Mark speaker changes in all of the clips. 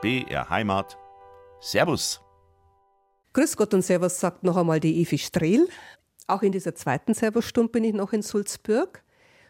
Speaker 1: BR Heimat. Servus.
Speaker 2: Grüß Gott und Servus sagt noch einmal die Evi Strehl. Auch in dieser zweiten Servusstunde bin ich noch in Sulzburg.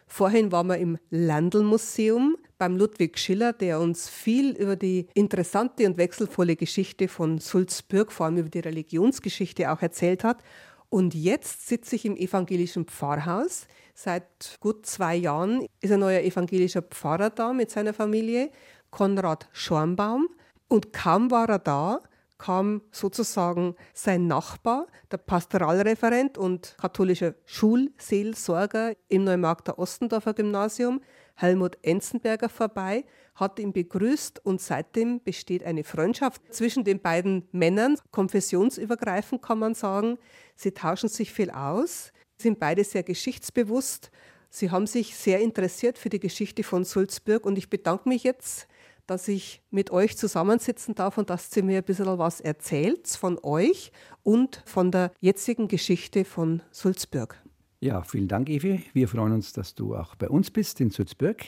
Speaker 2: Vorhin waren wir im Landl-Museum beim Ludwig Schiller, der uns viel über die interessante und wechselvolle Geschichte von Sulzburg, vor allem über die Religionsgeschichte auch erzählt hat. Und jetzt sitze ich im evangelischen Pfarrhaus. Seit gut zwei Jahren ist ein neuer evangelischer Pfarrer da mit seiner Familie, Konrad Schornbaum. Und kaum war er da, kam sozusagen sein Nachbar, der Pastoralreferent und katholischer Schulseelsorger im Neumarkter Ostendorfer Gymnasium, Helmut Enzenberger, vorbei, hat ihn begrüßt und seitdem besteht eine Freundschaft zwischen den beiden Männern, konfessionsübergreifend kann man sagen. Sie tauschen sich viel aus, sind beide sehr geschichtsbewusst. Sie haben sich sehr interessiert für die Geschichte von Sulzburg und ich bedanke mich jetzt dass ich mit euch zusammensitzen darf und dass ihr mir ein bisschen was erzählt von euch und von der jetzigen Geschichte von Sulzburg.
Speaker 3: Ja, vielen Dank, Evi. Wir freuen uns, dass du auch bei uns bist in Sulzburg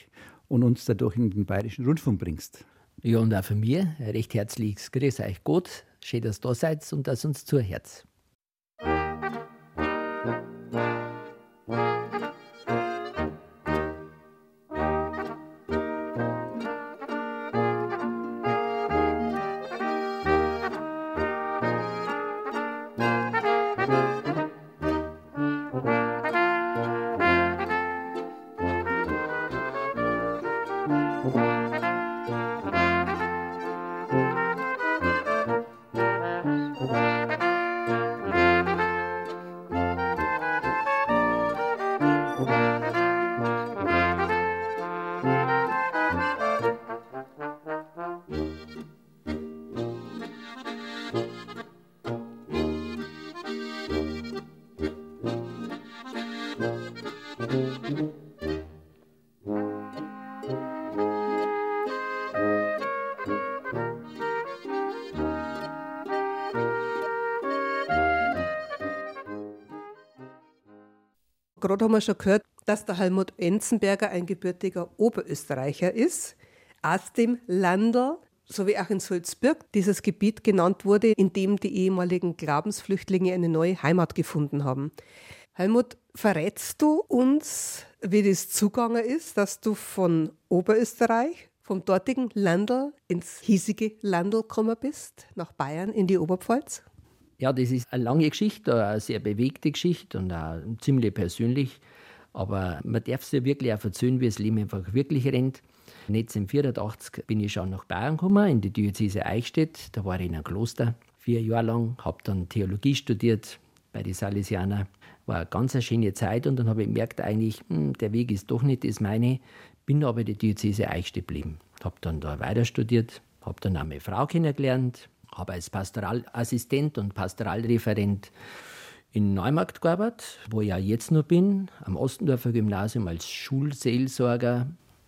Speaker 3: und uns dadurch in den Bayerischen Rundfunk bringst.
Speaker 4: Ja, und auch von mir recht herzliches Grüß euch Gott. Schön, dass ihr da seid und dass uns zuhört.
Speaker 2: Gerade haben wir schon gehört, dass der Helmut Enzenberger ein gebürtiger Oberösterreicher ist, aus dem Landl, so wie auch in Sulzburg dieses Gebiet genannt wurde, in dem die ehemaligen Glaubensflüchtlinge eine neue Heimat gefunden haben. Helmut, verrätst du uns, wie das zugange ist, dass du von Oberösterreich, vom dortigen Landl ins hiesige Landl gekommen bist, nach Bayern in die Oberpfalz?
Speaker 4: Ja, das ist eine lange Geschichte, eine sehr bewegte Geschichte und auch ziemlich persönlich. Aber man darf sich wirklich auch erzählen, wie das Leben einfach wirklich rennt. 1984 bin ich schon nach Bayern gekommen, in die Diözese Eichstätt. Da war ich in einem Kloster vier Jahre lang, habe dann Theologie studiert bei den Salesianern. War eine ganz schöne Zeit und dann habe ich gemerkt, eigentlich, hm, der Weg ist doch nicht das meine. Bin aber in der Diözese Eichstätt geblieben. Habe dann da weiter studiert, habe dann auch meine Frau kennengelernt, habe als Pastoralassistent und Pastoralreferent in Neumarkt gearbeitet, wo ich ja jetzt noch bin, am Ostendorfer Gymnasium als Schulseelsorger.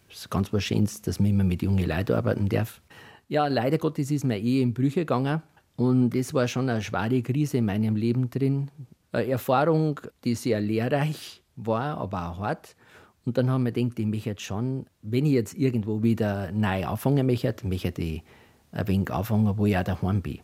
Speaker 4: Das ist ganz was Schönes, dass man immer mit jungen Leuten arbeiten darf. Ja, leider Gottes ist mir eh in Brüche gegangen und das war schon eine schwere Krise in meinem Leben drin. Eine Erfahrung, die sehr lehrreich war, aber auch hart. Und dann haben wir gedacht, ich möchte schon, wenn ich jetzt irgendwo wieder neu anfangen möchte, möchte ich ein wenig anfangen, wo ich auch daheim bin.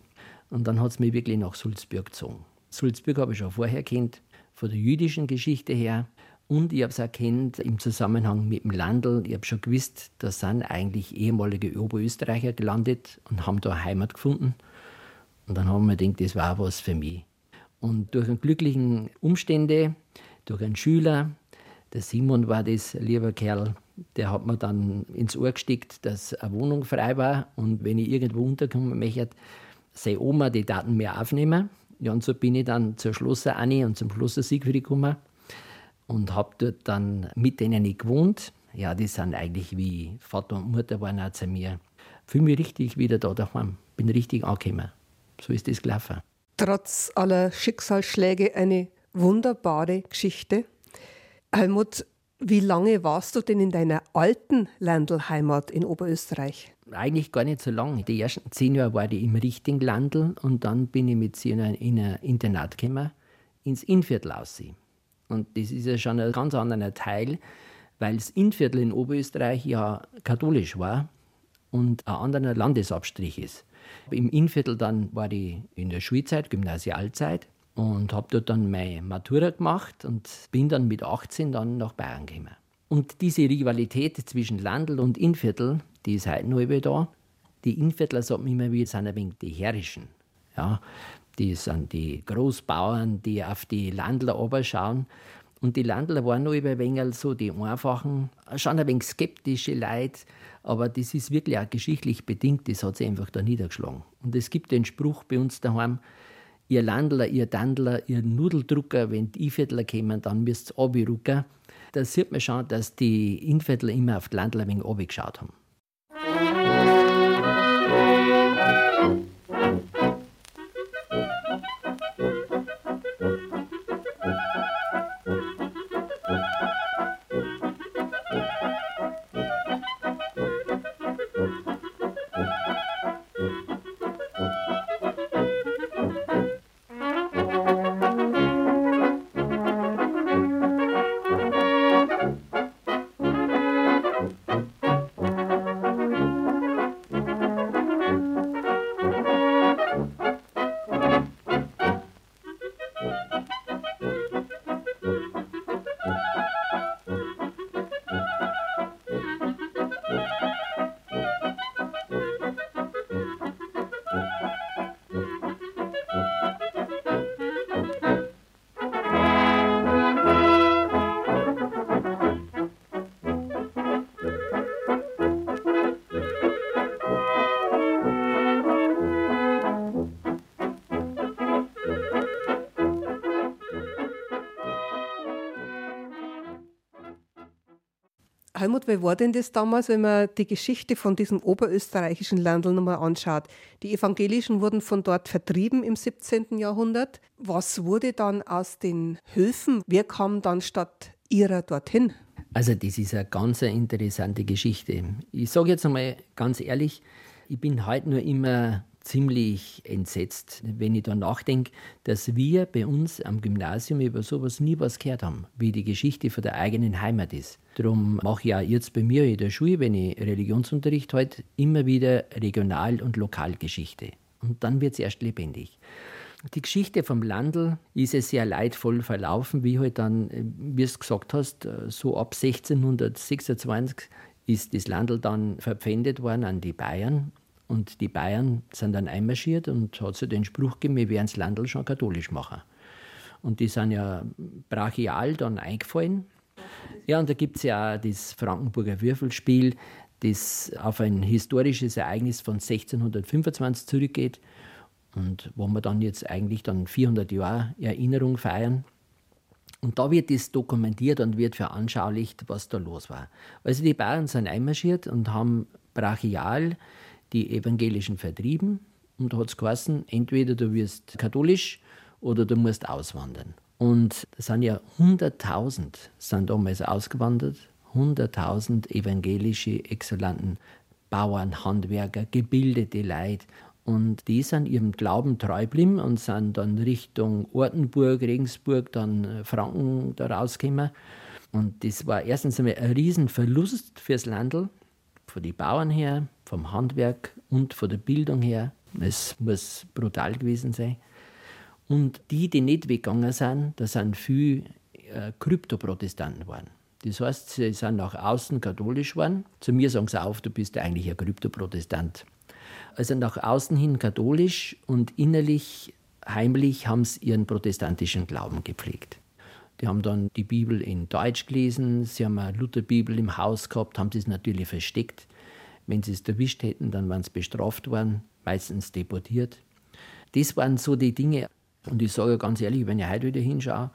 Speaker 4: Und dann hat es mich wirklich nach Sulzburg gezogen. Sulzburg habe ich schon vorher kennt, von der jüdischen Geschichte her. Und ich habe es auch kennt im Zusammenhang mit dem Landl. Ich habe schon gewusst, da sind eigentlich ehemalige Oberösterreicher gelandet und haben da Heimat gefunden. Und dann haben wir gedacht, das war was für mich. Und durch einen glücklichen Umstände, durch einen Schüler, der Simon war das, lieber Kerl, der hat mir dann ins Ohr gesteckt, dass eine Wohnung frei war und wenn ich irgendwo unterkommen möchte, seine Oma die Daten mehr aufnehmen. Ja, und so bin ich dann zur Schlosser Anni und zum Schlosser Siegfried gekommen und habe dort dann mit denen gewohnt. Ja, die sind eigentlich wie Vater und Mutter waren auch zu mir. Fühle mich richtig wieder da daheim. Bin richtig angekommen. So ist das gelaufen.
Speaker 2: Trotz aller Schicksalsschläge eine wunderbare Geschichte. Helmut, wie lange warst du denn in deiner alten Landl-Heimat in Oberösterreich?
Speaker 4: Eigentlich gar nicht so lange. Die ersten zehn Jahre war ich im richtigen Landl und dann bin ich mit sie in ein Internat gekommen, ins Innviertel aussehen. Und das ist ja schon ein ganz anderer Teil, weil das Innviertel in Oberösterreich ja katholisch war. und ein anderer Landesabstrich ist. Im Innviertel dann war ich in der Schulzeit, Gymnasialzeit und habe dort dann meine Matura gemacht und bin dann mit 18 dann nach Bayern gekommen. Und diese Rivalität zwischen Landl und Innviertel, die ist heute noch da. Die Innviertler sagen immer wieder, sind ein wenig die Herrischen. Ja, die sind die Großbauern, die auf die Landler schauen. Und die Landler waren noch ein wenig so die einfachen, schon ein wenig skeptische Leute, aber das ist wirklich auch geschichtlich bedingt, das hat sich einfach da niedergeschlagen. Und es gibt den Spruch bei uns daheim, ihr Landler, ihr Dandler, ihr Nudeldrucker, wenn die Inviertler kommen, dann müsst ihr runterrücken. Da sieht man schon, dass die Inviertler immer auf die Landler wenig geschaut haben.
Speaker 2: Helmut, wie war denn das damals, wenn man die Geschichte von diesem oberösterreichischen Landl nochmal anschaut? Die Evangelischen wurden von dort vertrieben im 17. Jahrhundert. Was wurde dann aus den Höfen? Wer kam dann statt ihrer dorthin?
Speaker 4: Also das ist eine ganz interessante Geschichte. Ich sage jetzt einmal ganz ehrlich, ich bin heute nur immer ziemlich entsetzt, wenn ich da nachdenke, dass wir bei uns am Gymnasium über sowas nie was gehört haben, wie die Geschichte von der eigenen Heimat ist. Darum mache ich auch jetzt bei mir in der Schule, wenn ich Religionsunterricht halte, immer wieder Regional- und Lokalgeschichte. Und dann wird es erst lebendig. Die Geschichte vom Landl ist ja sehr leidvoll verlaufen, wie halt dann, wie du gesagt hast, so ab 1626 ist das Landl dann verpfändet worden an die Bayern und die Bayern sind dann einmarschiert und hat so den Spruch gegeben, wir werden das Landl schon katholisch machen. Und die sind ja brachial dann eingefallen. Ja, und da gibt es ja auch das Frankenburger Würfelspiel, das auf ein historisches Ereignis von 1625 zurückgeht und wo wir dann jetzt eigentlich dann 400 Jahre Erinnerung feiern. Und da wird das dokumentiert und wird veranschaulicht, was da los war. Also die Bayern sind einmarschiert und haben brachial die Evangelischen vertrieben und da hat es geheißen, entweder du wirst katholisch oder du musst auswandern. Und es sind ja 100.000 sind damals ausgewandert, 100.000 evangelische Exzellenten, Bauern, Handwerker, gebildete Leute. Und die sind ihrem Glauben treu geblieben und sind dann Richtung Ortenburg, Regensburg, dann Franken da rausgekommen. Und das war erstens einmal ein Riesenverlust fürs Landl, von den Bauern her, vom Handwerk und von der Bildung her. Es muss brutal gewesen sein. Und die, die nicht weggegangen sind, da sind viele äh, Kryptoprotestanten geworden. Das heißt, sie sind nach außen katholisch geworden. Zu mir sagen sie auf, du bist eigentlich ein Kryptoprotestant. Also nach außen hin katholisch und innerlich, heimlich haben sie ihren protestantischen Glauben gepflegt. Die haben dann die Bibel in Deutsch gelesen, sie haben eine Lutherbibel im Haus gehabt, haben sie es natürlich versteckt. Wenn sie es erwischt hätten, dann waren sie bestraft worden, meistens deportiert. Das waren so die Dinge. Und ich sage ganz ehrlich, wenn ich heute wieder hinschaue,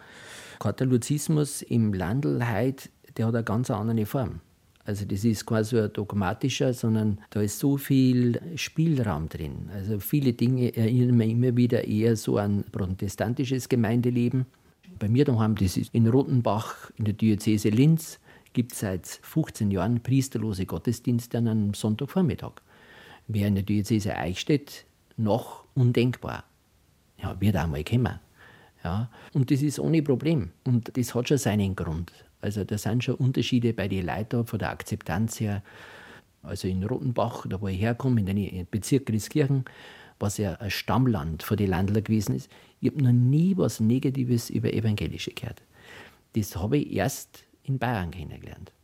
Speaker 4: Katholizismus im Landl heute, der hat eine ganz andere Form. Also das ist quasi ein dogmatischer, sondern da ist so viel Spielraum drin. Also viele Dinge erinnern mich immer wieder eher so an protestantisches Gemeindeleben. Bei mir daheim, das ist in Rotenbach in der Diözese Linz, gibt es seit 15 Jahren priesterlose Gottesdienste an einem Sonntagvormittag. Wäre in der Diözese Eichstätt noch undenkbar. Ja, wird auch mal kommen. Ja, und das ist ohne Problem. Und das hat schon seinen Grund. Also da sind schon Unterschiede bei den Leuten von der Akzeptanz her. Also in Rotenbach, da wo ich herkomme, in den Bezirk Grieskirchen, was ja ein Stammland für die Landler gewesen ist. Ich habe noch nie was Negatives über Evangelische gehört. Das habe ich erst in Bayern kennengelernt.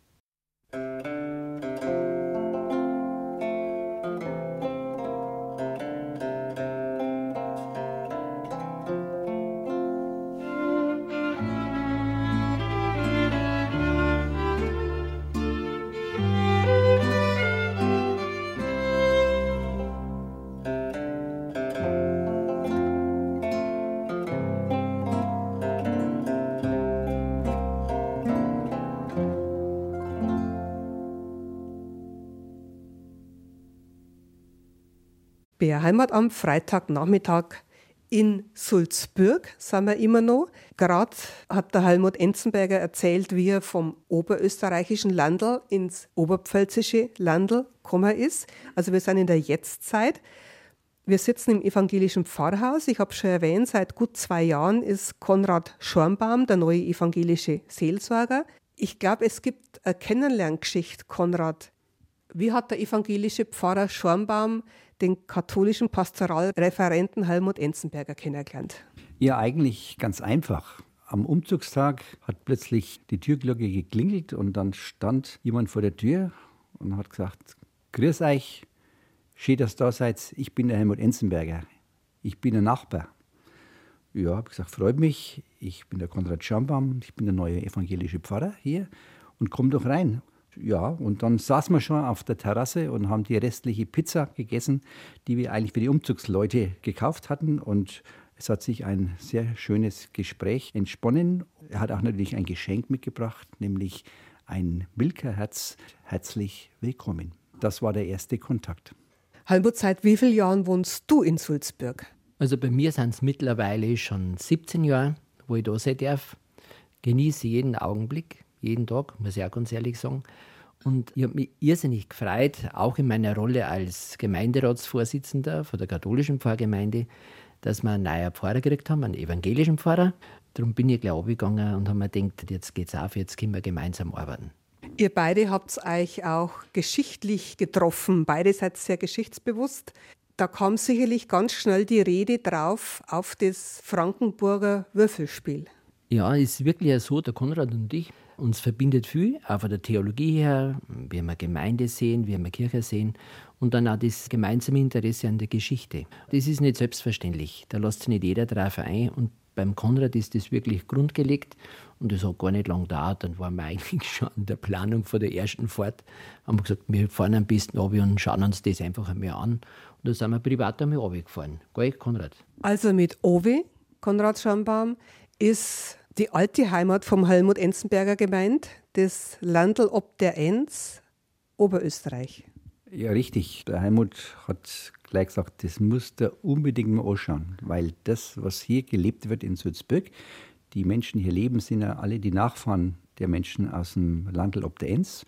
Speaker 2: BR Heimatamt, Freitagnachmittag in Sulzbürg sind wir immer noch. Gerade hat der Helmut Enzenberger erzählt, wie er vom oberösterreichischen Landl ins oberpfälzische Landl gekommen ist. Also wir sind in der Jetztzeit. Wir sitzen im evangelischen Pfarrhaus. Ich habe schon erwähnt, seit gut zwei Jahren ist Konrad Schornbaum der neue evangelische Seelsorger. Ich glaube, es gibt eine Kennenlerngeschichte, Konrad. Wie hat der evangelische Pfarrer Schornbaum den katholischen Pastoralreferenten Helmut Enzenberger kennengelernt?
Speaker 3: Ja, eigentlich ganz einfach. Am Umzugstag hat plötzlich die Türglocke geklingelt und dann stand jemand vor der Tür und hat gesagt: Grüß euch, schön, dass ihr da seid. Ich bin der Helmut Enzenberger. Ich bin ein Nachbar. Ja, habe gesagt, freut mich. Ich bin der Konrad Schambaum. Ich bin der neue evangelische Pfarrer hier und komm doch rein. Ja, und dann saßen wir schon auf der Terrasse und haben die restliche Pizza gegessen, die wir eigentlich für die Umzugsleute gekauft hatten. Und es hat sich ein sehr schönes Gespräch entsponnen. Er hat auch natürlich ein Geschenk mitgebracht, nämlich ein Milkerherz. Herzlich willkommen. Das war der erste Kontakt.
Speaker 2: Halbut, seit wie vielen Jahren wohnst du in Sulzburg?
Speaker 4: Also bei mir sind es mittlerweile schon 17 Jahre, wo ich da sein darf. Genieße jeden Augenblick jeden Tag, muss ich auch ganz ehrlich sagen. Und ich habe mich irrsinnig gefreut, auch in meiner Rolle als Gemeinderatsvorsitzender von der katholischen Pfarrgemeinde, dass wir einen neuen Pfarrer gekriegt haben, einen evangelischen Pfarrer. Darum bin ich gleich gegangen und habe mir gedacht, jetzt geht's auf, jetzt können wir gemeinsam arbeiten.
Speaker 2: Ihr beide habt euch auch geschichtlich getroffen. Beide seid sehr geschichtsbewusst. Da kam sicherlich ganz schnell die Rede drauf auf das Frankenburger Würfelspiel.
Speaker 4: Ja, ist wirklich so, der Konrad und ich, uns verbindet viel, auch von der Theologie her, wie wir Gemeinde sehen, wie wir Kirche sehen und dann auch das gemeinsame Interesse an der Geschichte. Das ist nicht selbstverständlich, da lässt sich nicht jeder drauf ein und beim Konrad ist das wirklich grundgelegt und das hat gar nicht lange gedauert. Dann waren wir eigentlich schon an der Planung von der ersten Fahrt. Haben wir gesagt, wir fahren am besten ab und schauen uns das einfach einmal an. Und da sind wir privat einmal runtergefahren. Gell, Konrad?
Speaker 2: Also mit Ovi, Konrad Schambaum, ist die alte Heimat vom Helmut Enzenberger gemeint, das Landl ob der Enz, Oberösterreich.
Speaker 3: Ja, richtig. Der Helmut hat gleich gesagt, das muss der unbedingt mal anschauen, weil das, was hier gelebt wird in Sulzburg, die Menschen hier leben, sind ja alle die Nachfahren der Menschen aus dem Landl ob der Enz.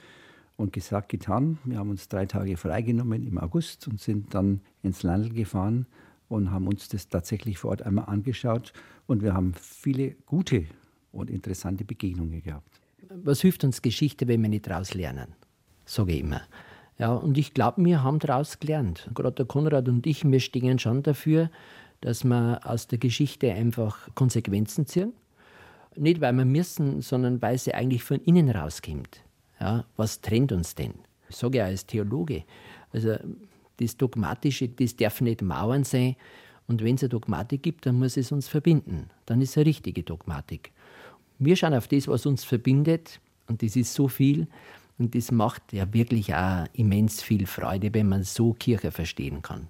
Speaker 3: Und gesagt, getan. Wir haben uns drei Tage freigenommen im August und sind dann ins Landl gefahren und haben uns das tatsächlich vor Ort einmal angeschaut. Und wir haben viele gute und interessante Begegnungen gehabt.
Speaker 4: Was hilft uns Geschichte, wenn wir nicht daraus lernen? Sage ich immer. Ja, und ich glaube, wir haben daraus gelernt. Gerade der Konrad und ich, wir stehen schon dafür, dass wir aus der Geschichte einfach Konsequenzen ziehen. Nicht, weil wir müssen, sondern weil sie eigentlich von innen rauskommt. Ja, was trennt uns denn? Ich sage ja als Theologe. Also das Dogmatische, das darf nicht Mauern sein. Und wenn es eine Dogmatik gibt, dann muss es uns verbinden. Dann ist es eine richtige Dogmatik. Wir schauen auf das, was uns verbindet, und das ist so viel. Und das macht ja wirklich auch immens viel Freude, wenn man so Kirche verstehen kann.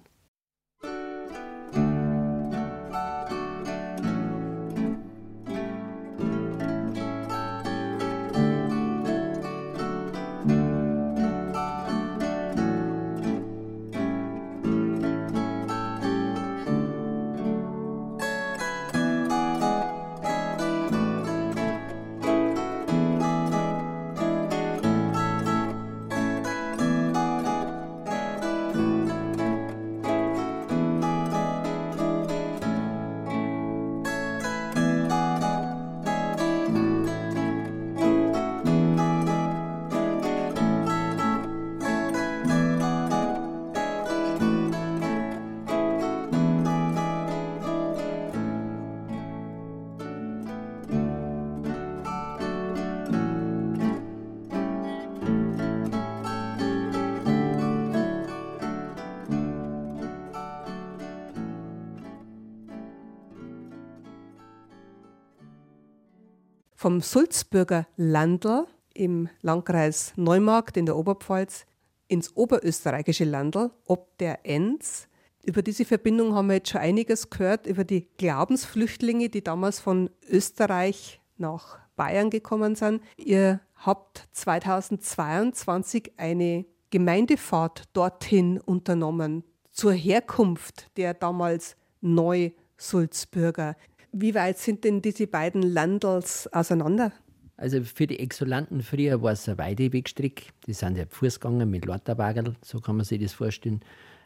Speaker 2: Vom Sulzburger Landl im Landkreis Neumarkt in der Oberpfalz ins oberösterreichische Landl ob der Enz. Über diese Verbindung haben wir jetzt schon einiges gehört, über die Glaubensflüchtlinge, die damals von Österreich nach Bayern gekommen sind. Ihr habt 2022 eine Gemeindefahrt dorthin unternommen, zur Herkunft der damals Neu-Sulzbürger. Wie weit sind denn diese beiden Landels auseinander?
Speaker 4: Also für die Exulanten früher war es ein Weidewegstrick. Die sind ja Fuß gegangen mit Lauterwagerl, so kann man sich das vorstellen.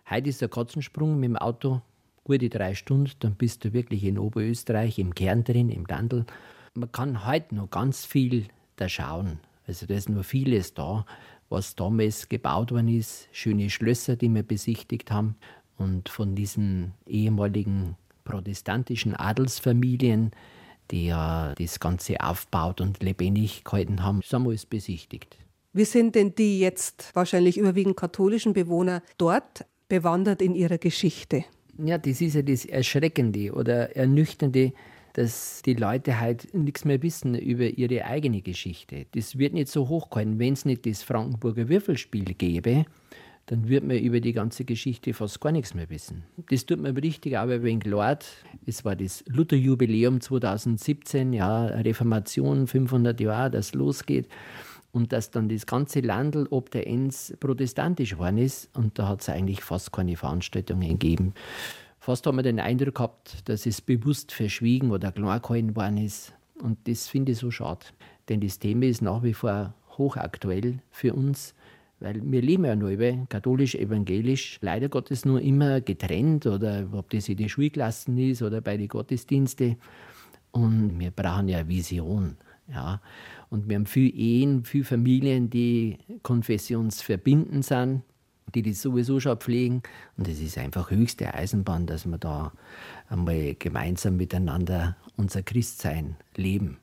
Speaker 4: Heute ist der Katzensprung mit dem Auto, gute drei Stunden, dann bist du wirklich in Oberösterreich, im Kern drin, im Dandl. Man kann heute noch ganz viel da schauen. Also da ist nur vieles da, was damals gebaut worden ist. Schöne Schlösser, die wir besichtigt haben. Und von diesen ehemaligen protestantischen Adelsfamilien, die ja das Ganze aufbaut und lebendig gehalten haben, alles besichtigt.
Speaker 2: Wie sind denn die jetzt wahrscheinlich überwiegend katholischen Bewohner dort bewandert in ihrer Geschichte?
Speaker 4: Ja, das ist ja das Erschreckende oder Ernüchternde, dass die Leute halt nichts mehr wissen über ihre eigene Geschichte. Das wird nicht so hochgehalten. Wenn es nicht das Frankenburger Würfelspiel gäbe, dann wird man über die ganze Geschichte fast gar nichts mehr wissen. Das tut mir richtig aber wegen Lord. Es war das Lutherjubiläum 2017, ja, Reformation, 500 Jahre, das losgeht. Und dass dann das ganze Landl ob der Enns protestantisch geworden ist. Und da hat es eigentlich fast keine Veranstaltungen gegeben. Fast hat man den Eindruck gehabt, dass es bewusst verschwiegen oder klein gehalten worden ist. Und das finde ich so schade. Denn das Thema ist nach wie vor hochaktuell für uns. Weil wir leben ja nur über katholisch, evangelisch, leider Gottes nur immer getrennt oder ob das in die Schulklassen ist oder bei den Gottesdiensten. Und wir brauchen ja Vision. Ja. Und wir haben viele Ehen, viele Familien, die konfessionsverbindend sind, die das sowieso schon pflegen. Und es ist einfach höchste Eisenbahn, dass wir da einmal gemeinsam miteinander unser Christsein leben.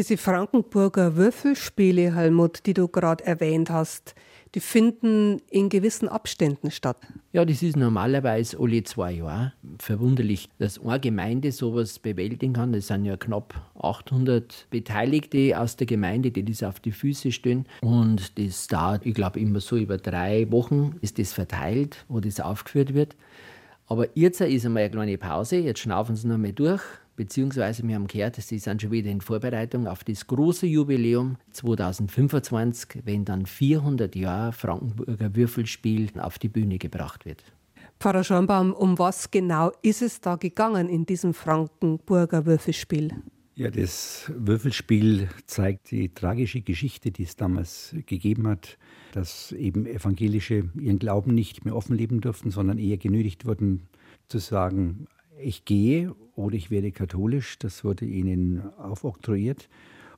Speaker 2: Diese Frankenburger Würfelspiele, Helmut, die du gerade erwähnt hast, die finden in gewissen Abständen statt.
Speaker 4: Ja, das ist normalerweise alle zwei Jahre. Verwunderlich, dass eine Gemeinde sowas bewältigen kann. Es sind ja knapp 800 Beteiligte aus der Gemeinde, die das auf die Füße stehen. Und das dauert, ich glaube, immer so über drei Wochen ist das verteilt, wo das aufgeführt wird. Aber jetzt ist einmal eine kleine Pause. Jetzt schnaufen sie noch mal durch beziehungsweise wir haben gehört, sie sind schon wieder in Vorbereitung auf das große Jubiläum 2025, wenn dann 400 Jahre Frankenburger Würfelspiel auf die Bühne gebracht wird.
Speaker 2: Pfarrer Schornbaum, um was genau ist es da gegangen in diesem Frankenburger Würfelspiel?
Speaker 3: Ja, das Würfelspiel zeigt die tragische Geschichte, die es damals gegeben hat, dass eben Evangelische ihren Glauben nicht mehr offen leben durften, sondern eher genötigt wurden zu sagen, ich gehe oder ich werde katholisch. Das wurde ihnen aufoktroyiert.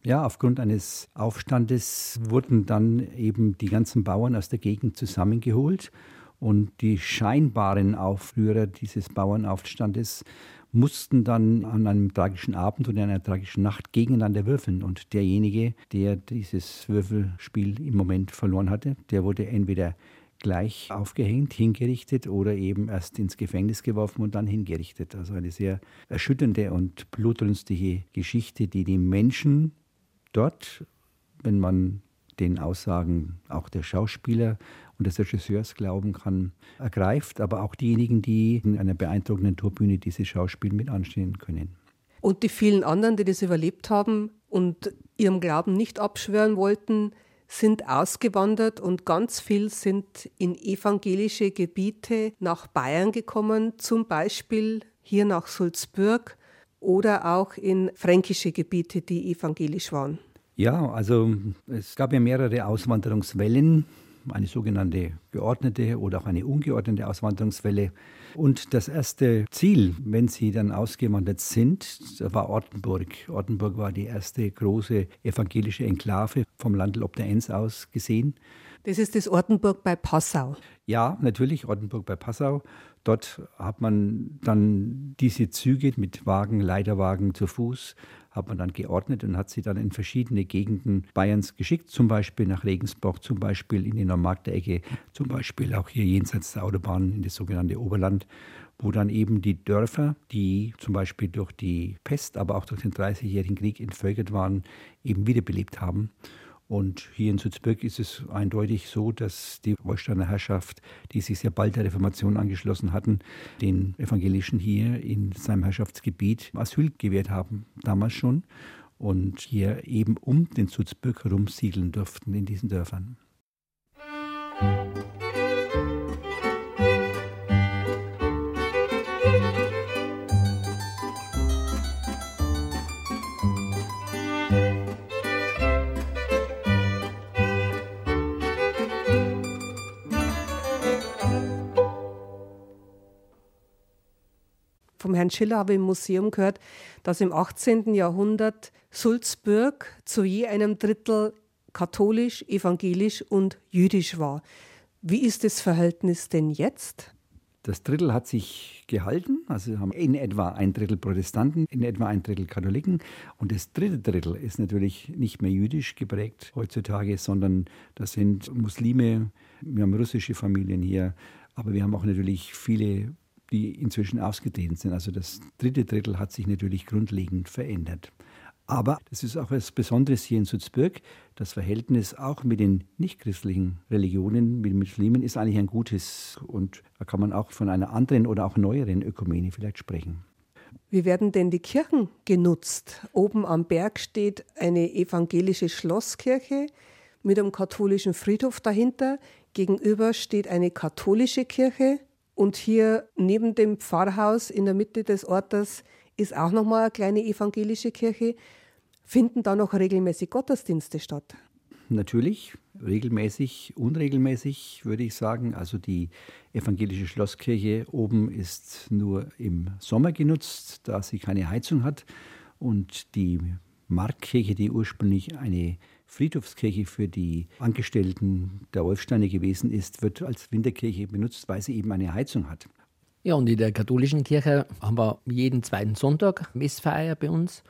Speaker 3: Ja, aufgrund eines Aufstandes wurden dann eben die ganzen Bauern aus der Gegend zusammengeholt und die scheinbaren Aufrührer dieses Bauernaufstandes mussten dann an einem tragischen Abend und in einer tragischen Nacht gegeneinander würfeln. Und derjenige, der dieses Würfelspiel im Moment verloren hatte, der wurde entweder gleich aufgehängt, hingerichtet oder eben erst ins Gefängnis geworfen und dann hingerichtet. Also eine sehr erschütternde und blutrünstige Geschichte, die die Menschen dort, wenn man den Aussagen auch der Schauspieler und des Regisseurs glauben kann, ergreift, aber auch diejenigen, die in einer beeindruckenden Tourbühne dieses Schauspiel mit anstehen können.
Speaker 2: Und die vielen anderen, die das überlebt haben und ihrem Glauben nicht abschwören wollten, sind ausgewandert und ganz viel sind in evangelische Gebiete nach Bayern gekommen, zum Beispiel hier nach Sulzburg oder auch in fränkische Gebiete, die evangelisch waren.
Speaker 3: Ja, also es gab ja mehrere Auswanderungswellen eine sogenannte geordnete oder auch eine ungeordnete Auswanderungswelle. Und das erste Ziel, wenn sie dann ausgewandert sind, war Ortenburg. Ortenburg war die erste große evangelische Enklave vom Landl ob der Enns aus gesehen.
Speaker 2: Das ist das Ortenburg bei Passau.
Speaker 3: Ja, natürlich, Ortenburg bei Passau. Dort hat man dann diese Züge mit Wagen, Leiterwagen zu Fuß hat man dann geordnet und hat sie dann in verschiedene Gegenden Bayerns geschickt, zum Beispiel nach Regensburg, zum Beispiel in die Neumarkter-Ecke, zum Beispiel auch hier jenseits der Autobahn in das sogenannte Oberland, wo dann eben die Dörfer, die zum Beispiel durch die Pest, aber auch durch den Dreißigjährigen Krieg entvölkert waren, eben wiederbelebt haben. Und hier in Sulzburg ist es eindeutig so, dass die Holsteiner Herrschaft, die sich sehr bald der Reformation angeschlossen hatten, den Evangelischen hier in seinem Herrschaftsgebiet Asyl gewährt haben, damals schon. Und hier eben um den Sulzburg herum siedeln durften in diesen Dörfern. Musik
Speaker 2: vom Herrn Schiller habe ich im Museum gehört, dass im 18. Jahrhundert Sulzburg zu je einem Drittel katholisch, evangelisch und jüdisch war. Wie ist das Verhältnis denn jetzt?
Speaker 3: Das Drittel hat sich gehalten, also haben in etwa ein Drittel Protestanten, in etwa ein Drittel Katholiken. Und das dritte Drittel ist natürlich nicht mehr jüdisch geprägt heutzutage, sondern das sind Muslime, wir haben russische Familien hier, aber wir haben auch natürlich viele die inzwischen ausgedehnt sind. Also das dritte Drittel hat sich natürlich grundlegend verändert. Aber das ist auch etwas Besonderes hier in Sulzburg. Das Verhältnis auch mit den nichtchristlichen Religionen, mit den Muslimen, ist eigentlich ein gutes. Und da kann man auch von einer anderen oder auch neueren Ökumene vielleicht sprechen.
Speaker 2: Wie werden denn die Kirchen genutzt? Oben am Berg steht eine evangelische Schlosskirche mit einem katholischen Friedhof dahinter. Gegenüber steht eine katholische Kirche und hier neben dem Pfarrhaus in der Mitte des Ortes ist auch nochmal eine kleine evangelische Kirche. Finden da noch regelmäßig Gottesdienste statt?
Speaker 3: Natürlich, regelmäßig, unregelmäßig würde ich sagen. Also die evangelische Schlosskirche oben ist nur im Sommer genutzt, da sie keine Heizung hat. Und die Marktkirche, die ursprünglich eine Friedhofskirche für die Angestellten der Wolfsteine gewesen ist, wird als Winterkirche benutzt, weil sie eben eine Heizung hat.
Speaker 4: Ja, und in der katholischen Kirche haben wir jeden zweiten Sonntag Messfeier bei uns.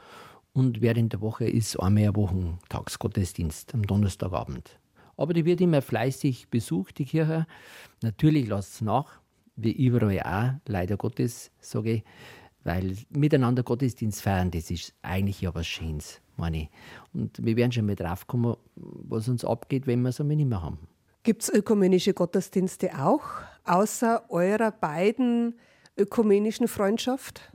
Speaker 4: Und während der Woche ist einmal ein Wochentagsgottesdienst am Donnerstagabend. Aber die wird immer fleißig besucht, die Kirche. Natürlich lässt es nach, wie überall auch, leider Gottes, sage ich. Weil miteinander Gottesdienst feiern, das ist eigentlich ja was Schönes meine ich. Und wir werden schon mal draufkommen, was uns abgeht, wenn wir es einmal nicht mehr haben.
Speaker 2: Gibt es ökumenische Gottesdienste auch, außer eurer beiden ökumenischen Freundschaft?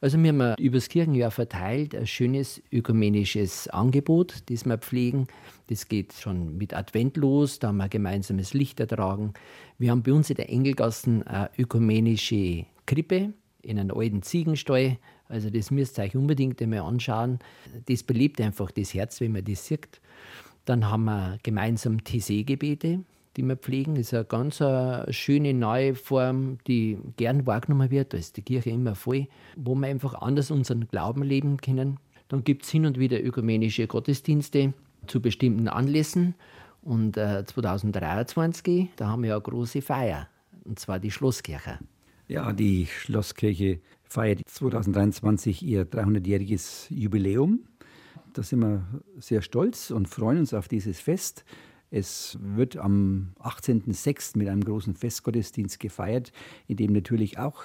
Speaker 4: Also wir haben über das Kirchenjahr verteilt ein schönes ökumenisches Angebot, das wir pflegen. Das geht schon mit Advent los, da haben wir gemeinsames Licht ertragen. Wir haben bei uns in der Engelgassen eine ökumenische Krippe in einem alten Ziegenstall, also das müsst ihr euch unbedingt einmal anschauen. Das belebt einfach das Herz, wenn man das sieht. Dann haben wir gemeinsam TC-Gebete, die wir pflegen. Das ist eine ganz eine schöne neue Form, die gern wahrgenommen wird. Da ist die Kirche immer voll, wo wir einfach anders unseren Glauben leben können. Dann gibt es hin und wieder ökumenische Gottesdienste zu bestimmten Anlässen. Und äh, 2023, da haben wir eine große Feier, und zwar die Schlosskirche.
Speaker 3: Ja, die Schlosskirche feiert 2023 ihr 300-jähriges Jubiläum. Da sind wir sehr stolz und freuen uns auf dieses Fest. Es wird am 18.06. mit einem großen Festgottesdienst gefeiert, in dem natürlich auch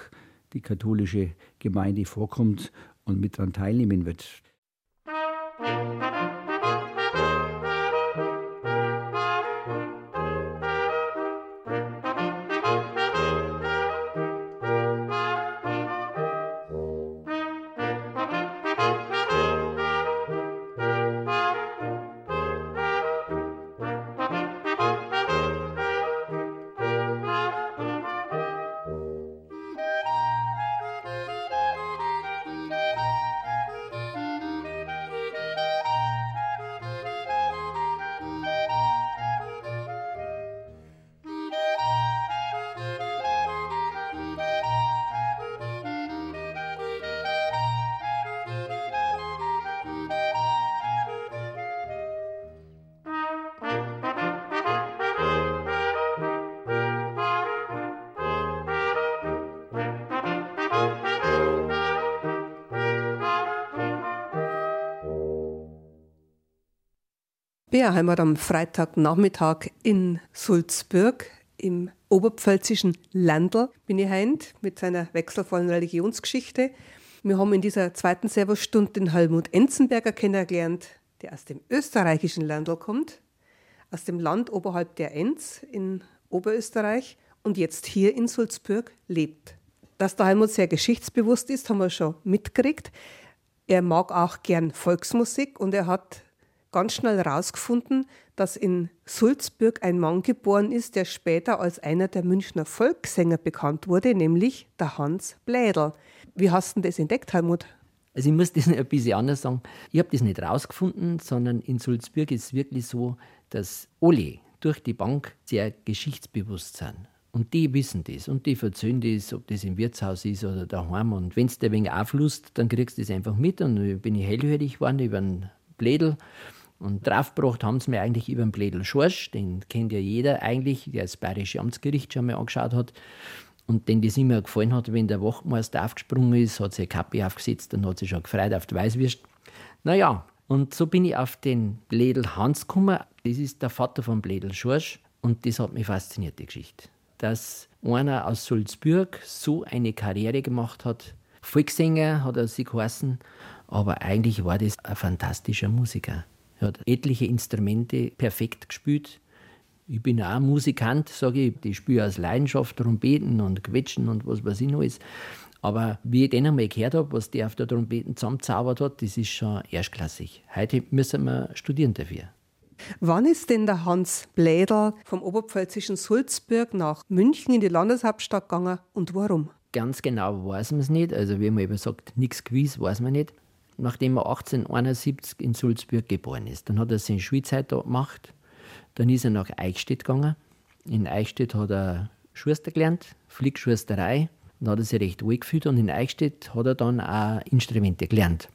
Speaker 3: die katholische Gemeinde vorkommt und mit daran teilnehmen wird. Musik
Speaker 2: Bärheimer am Freitagnachmittag in Sulzburg im oberpfälzischen Landl bin ich heint mit seiner wechselvollen Religionsgeschichte. Wir haben in dieser zweiten Servostunde den Helmut Enzenberger kennengelernt, der aus dem österreichischen Landl kommt, aus dem Land oberhalb der Enz in Oberösterreich und jetzt hier in Sulzburg lebt. Dass der Helmut sehr geschichtsbewusst ist, haben wir schon mitgekriegt. Er mag auch gern Volksmusik und er hat ganz schnell herausgefunden, dass in Sulzburg ein Mann geboren ist, der später als einer der Münchner Volkssänger bekannt wurde, nämlich der Hans Blädel. Wie hast du das entdeckt, Helmut?
Speaker 4: Also ich muss das ein bisschen anders sagen. Ich habe das nicht herausgefunden, sondern in Sulzburg ist es wirklich so, dass alle durch die Bank sehr geschichtsbewusst sind. Und die wissen das und die erzählen das, ob das im Wirtshaus ist oder daheim. Und wenn es dir ein wenig auflust, dann kriegst du das einfach mit. Und bin ich hellhörig geworden über einen Blädel. Und draufgebracht haben sie mir eigentlich über den Blädel Schorsch, den kennt ja jeder eigentlich, der das Bayerische Amtsgericht schon mal angeschaut hat. Und den das immer gefallen hat, wenn der Wachtmeister aufgesprungen ist, hat sich eine Kappe aufgesetzt und hat sich schon gefreut auf die Weißwürst. Naja, und so bin ich auf den Blädel Hans gekommen. Das ist der Vater von Blädel Schorsch. Und das hat mich fasziniert, die Geschichte. Dass einer aus Sulzburg so eine Karriere gemacht hat. Volkssänger hat er sich geheißen, aber eigentlich war das ein fantastischer Musiker. Er hat etliche Instrumente perfekt gespielt. Ich bin auch Musikant, sage ich. Ich spiele aus Leidenschaft Trompeten und Quetschen und was weiß ich noch ist. Aber wie ich den einmal gehört habe, was der auf der Trompeten zusammenzaubert hat, das ist schon erstklassig. Heute müssen wir studieren dafür.
Speaker 2: Wann ist denn der Hans Blädel vom oberpfälzischen Sulzburg nach München in die Landeshauptstadt gegangen und warum?
Speaker 4: Ganz genau weiß man es nicht. Also, wie man eben sagt, nichts gewiss weiß man nicht nachdem er 1871 in Sulzburg geboren ist. Dann hat er seine Schulzeit da gemacht. Dann ist er nach Eichstätt gegangen. In Eichstätt hat er Schuster gelernt, Flickschusterei. Dann hat er sich recht wohl gefühlt und in Eichstätt hat er dann auch Instrumente gelernt.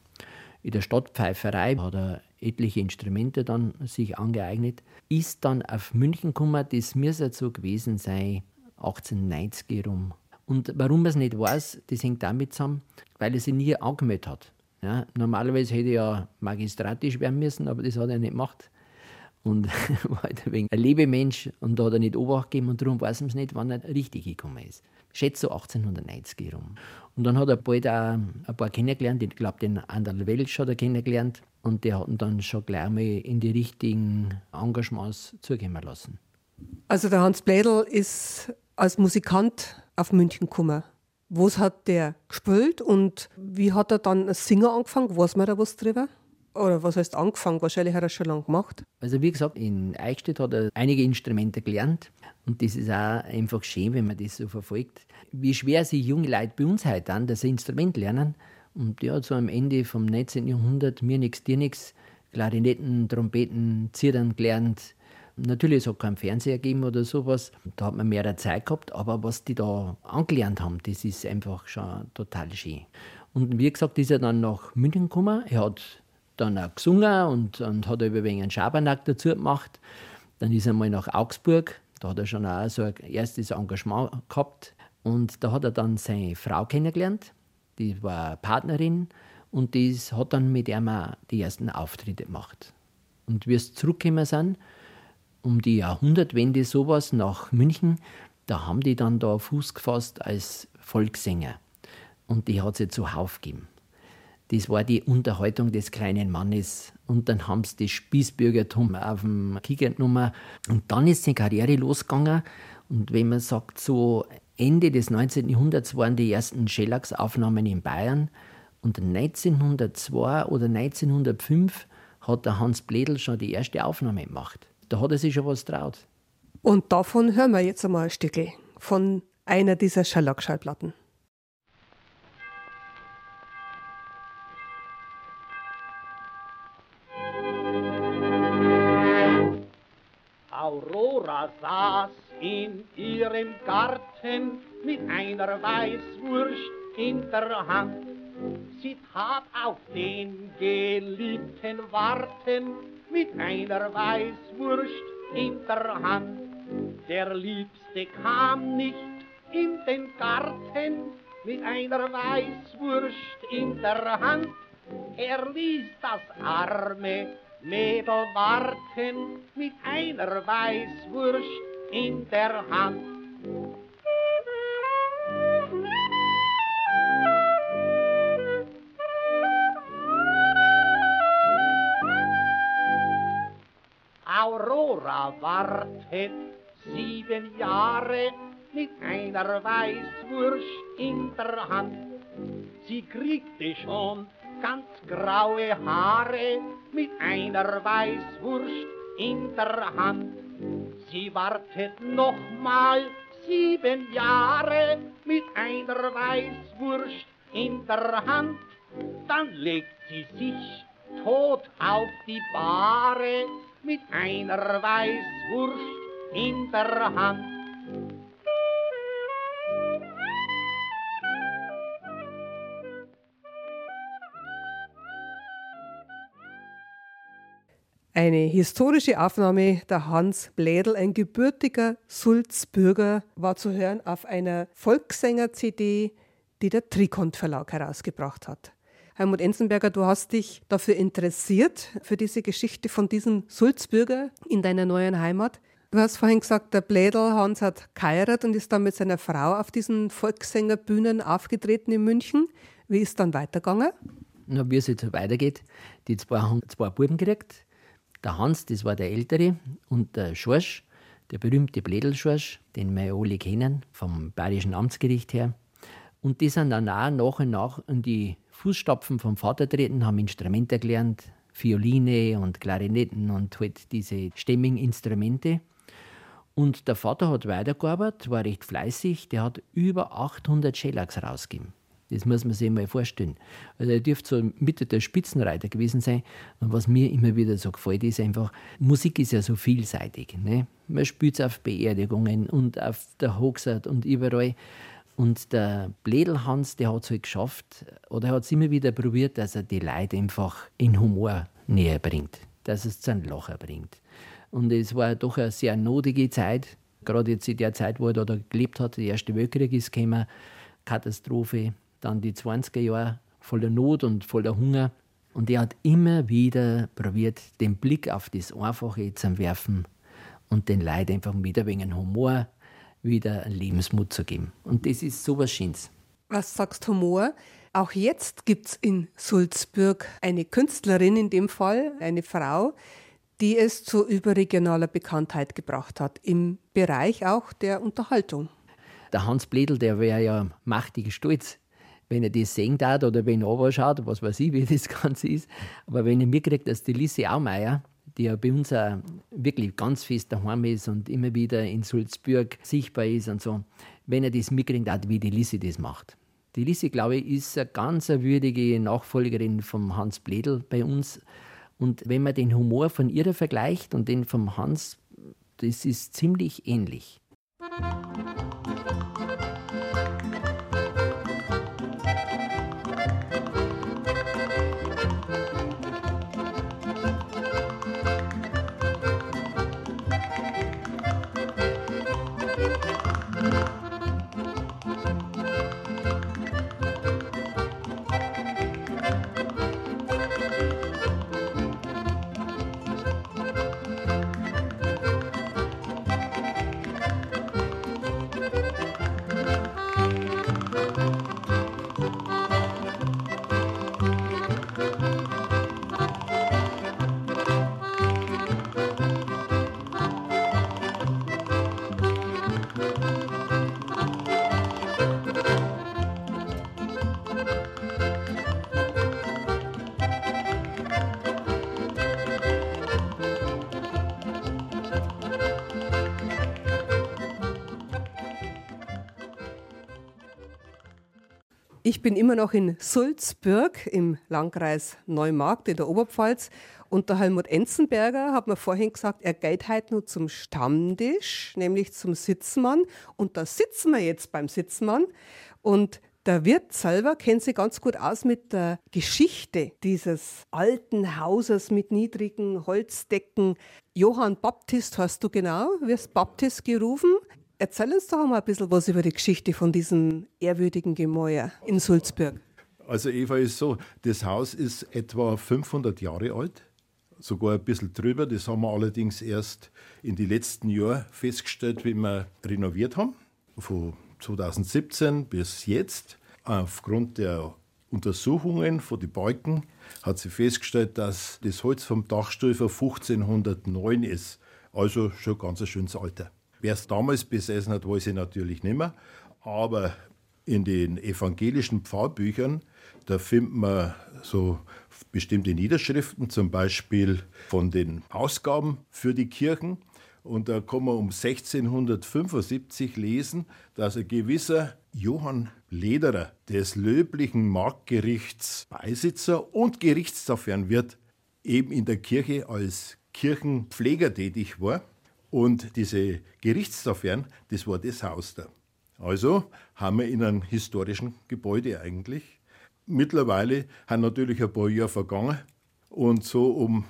Speaker 4: In der Stadtpfeiferei hat er etliche Instrumente dann sich angeeignet. Ist dann auf München gekommen, das müsste so gewesen sein, 1890 rum. Und warum er es nicht weiß, das hängt damit zusammen, weil er sich nie angemeldet hat. Ja, normalerweise hätte ich ja magistratisch werden müssen, aber das hat er nicht gemacht. Und war halt ein wenig ein Lebemensch und da hat er nicht Obacht gegeben und darum weiß man es nicht, wann er richtig gekommen ist. Schätze so 1890 herum. Und dann hat er bald auch ein paar kennengelernt. Ich glaube, den Anderl Welsch hat er kennengelernt und der hat ihn dann schon gleich mal in die richtigen Engagements zugehen lassen.
Speaker 2: Also der Hans Blädel ist als Musikant auf München gekommen. Was hat der gespielt und wie hat er dann als Singer angefangen? Weiß man da was drüber? Oder was heißt angefangen? Wahrscheinlich hat er schon lange gemacht.
Speaker 4: Also wie gesagt, in Eichstätt hat er einige Instrumente gelernt. Und das ist auch einfach schön, wenn man das so verfolgt. Wie schwer sich junge Leute bei uns heute an, dass sie Instrument lernen. Und hat so am Ende vom 19. Jahrhundert mir nichts, dir nichts, Klarinetten, Trompeten, Zittern gelernt, Natürlich, es hat keinen Fernseher gegeben oder sowas. Da hat man mehr Zeit gehabt, aber was die da angelernt haben, das ist einfach schon total schön. Und wie gesagt, ist er dann nach München gekommen. Er hat dann auch gesungen und, und hat über wegen einen Schabernack dazu gemacht. Dann ist er mal nach Augsburg. Da hat er schon auch so ein erstes Engagement gehabt. Und da hat er dann seine Frau kennengelernt. Die war Partnerin und die hat dann mit ihm die ersten Auftritte gemacht. Und wie es zurückgekommen sind, um die Jahrhundertwende sowas nach München, da haben die dann da Fuß gefasst als Volkssänger. Und die hat sie zuhauf gegeben. Das war die Unterhaltung des kleinen Mannes. Und dann haben sie das Spießbürgertum auf dem Kicker genommen. Und dann ist die Karriere losgegangen. Und wenn man sagt, so Ende des 19. Jahrhunderts waren die ersten Schellachs-Aufnahmen in Bayern. Und 1902 oder 1905 hat der Hans Bledel schon die erste Aufnahme gemacht. Da hat er sich schon was traut.
Speaker 2: Und davon hören wir jetzt einmal ein Stückchen von einer dieser Schellack-Schallplatten.
Speaker 5: Aurora saß in ihrem Garten mit einer Weißwurst in der Hand. Sie tat auf den Geliebten warten mit einer Weißwurst in der Hand. Der Liebste kam nicht in den Garten mit einer Weißwurst in der Hand. Er ließ das arme Mädel warten mit einer Weißwurst in der Hand. Aurora wartet sieben Jahre mit einer Weißwurst in der Hand. Sie kriegte schon ganz graue Haare mit einer Weißwurst in der Hand. Sie wartet noch mal sieben Jahre mit einer Weißwurst in der Hand. Dann legt sie sich tot auf die Bahre mit einer Weißwurst in der Hand.
Speaker 2: Eine historische Aufnahme der Hans Blädel, ein gebürtiger Sulzbürger, war zu hören auf einer Volkssänger-CD, die der Trikont Verlag herausgebracht hat. Helmut Enzenberger, du hast dich dafür interessiert, für diese Geschichte von diesem Sulzbürger in deiner neuen Heimat. Du hast vorhin gesagt, der Blädel Hans hat geheiratet und ist dann mit seiner Frau auf diesen Volkssängerbühnen aufgetreten in München. Wie ist dann weitergegangen?
Speaker 4: Na, wie es jetzt weitergeht, die zwei haben zwei Buben gekriegt. Der Hans, das war der Ältere, und der Schorsch, der berühmte Blädelschorsch, den wir alle kennen, vom Bayerischen Amtsgericht her. Und die sind dann auch nach und nach in die Fußstapfen vom Vater treten, haben Instrumente gelernt, Violine und Klarinetten und halt diese stämmigen Instrumente. Und der Vater hat weitergearbeitet, war recht fleißig, der hat über 800 Shellacks rausgegeben. Das muss man sich mal vorstellen. Also er dürfte so Mitte der Spitzenreiter gewesen sein. Und was mir immer wieder so gefällt, ist einfach, Musik ist ja so vielseitig. Ne? Man spielt es auf Beerdigungen und auf der Hochzeit und überall. Und der Blädelhans, der hat es halt geschafft, oder hat es immer wieder probiert, dass er die Leute einfach in Humor näher bringt, dass es zu einem Lachen bringt. Und es war doch eine sehr notige Zeit, gerade jetzt in der Zeit, wo er da gelebt hat. Der Erste Weltkrieg ist gekommen, Katastrophe, dann die 20er Jahre voller Not und voller Hunger. Und er hat immer wieder probiert, den Blick auf das Einfache zu werfen und den Leuten einfach wieder wegen Humor wieder Lebensmut zu geben. Und das ist so was Schönes.
Speaker 2: Was sagst Humor? Auch jetzt gibt es in Sulzburg eine Künstlerin in dem Fall, eine Frau, die es zu überregionaler Bekanntheit gebracht hat, im Bereich auch der Unterhaltung.
Speaker 4: Der Hans Bledel, der wäre ja machtig stolz, wenn er das sehen darf oder wenn er schaut, was weiß ich, wie das Ganze ist. Aber wenn er mitkriegt, dass die Lise Aumeier, die ja bei uns auch wirklich ganz fest daheim ist und immer wieder in Sulzburg sichtbar ist und so, wenn er das mitkriegt, auch wie die Lisi das macht. Die Lisi, glaube ich, ist eine ganz würdige Nachfolgerin vom Hans Bledel bei uns. Und wenn man den Humor von ihr vergleicht und den vom Hans, das ist ziemlich ähnlich.
Speaker 2: Ich bin immer noch in Sulzburg im Landkreis Neumarkt in der Oberpfalz. Und der Helmut Enzenberger hat mir vorhin gesagt, er geht heute nur zum Stammtisch, nämlich zum Sitzmann. Und da sitzen wir jetzt beim Sitzmann. Und der Wirt selber kennt sich ganz gut aus mit der Geschichte dieses alten Hauses mit niedrigen Holzdecken. Johann Baptist hast du genau, wirst Baptist gerufen. Erzähl uns doch mal ein bisschen was über die Geschichte von diesem ehrwürdigen Gemäuer in Sulzburg.
Speaker 6: Also Eva ist so, das Haus ist etwa 500 Jahre alt. sogar ein bisschen drüber. Das haben wir allerdings erst in den letzten Jahren festgestellt, wie wir renoviert haben. Von 2017 bis jetzt. Aufgrund der Untersuchungen von den Balken hat sie festgestellt, dass das Holz vom Dachstuhl von 1509 ist. Also schon ganz ein schönes Alter. Wer es damals besessen hat, weiß ich natürlich nicht mehr. Aber in den evangelischen Pfarrbüchern, da findet man so bestimmte Niederschriften, zum Beispiel von den Ausgaben für die Kirchen. Und da kann man um 1675 lesen, dass ein gewisser Johann Lederer des löblichen Marktgerichts Beisitzer und Gerichtsaufwärm wird, eben in der Kirche als Kirchenpfleger tätig war. Und diese Gerichtsaufwärm, das war das Haus da. Also haben wir in einem historischen Gebäude eigentlich. Mittlerweile haben natürlich ein paar Jahre vergangen und so um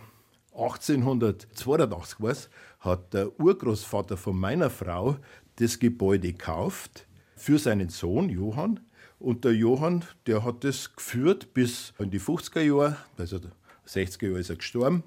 Speaker 6: 1882 was, hat der Urgroßvater von meiner Frau das Gebäude gekauft für seinen Sohn Johann. Und der Johann, der hat das geführt bis in die 50er Jahre, also 60er Jahre ist er gestorben.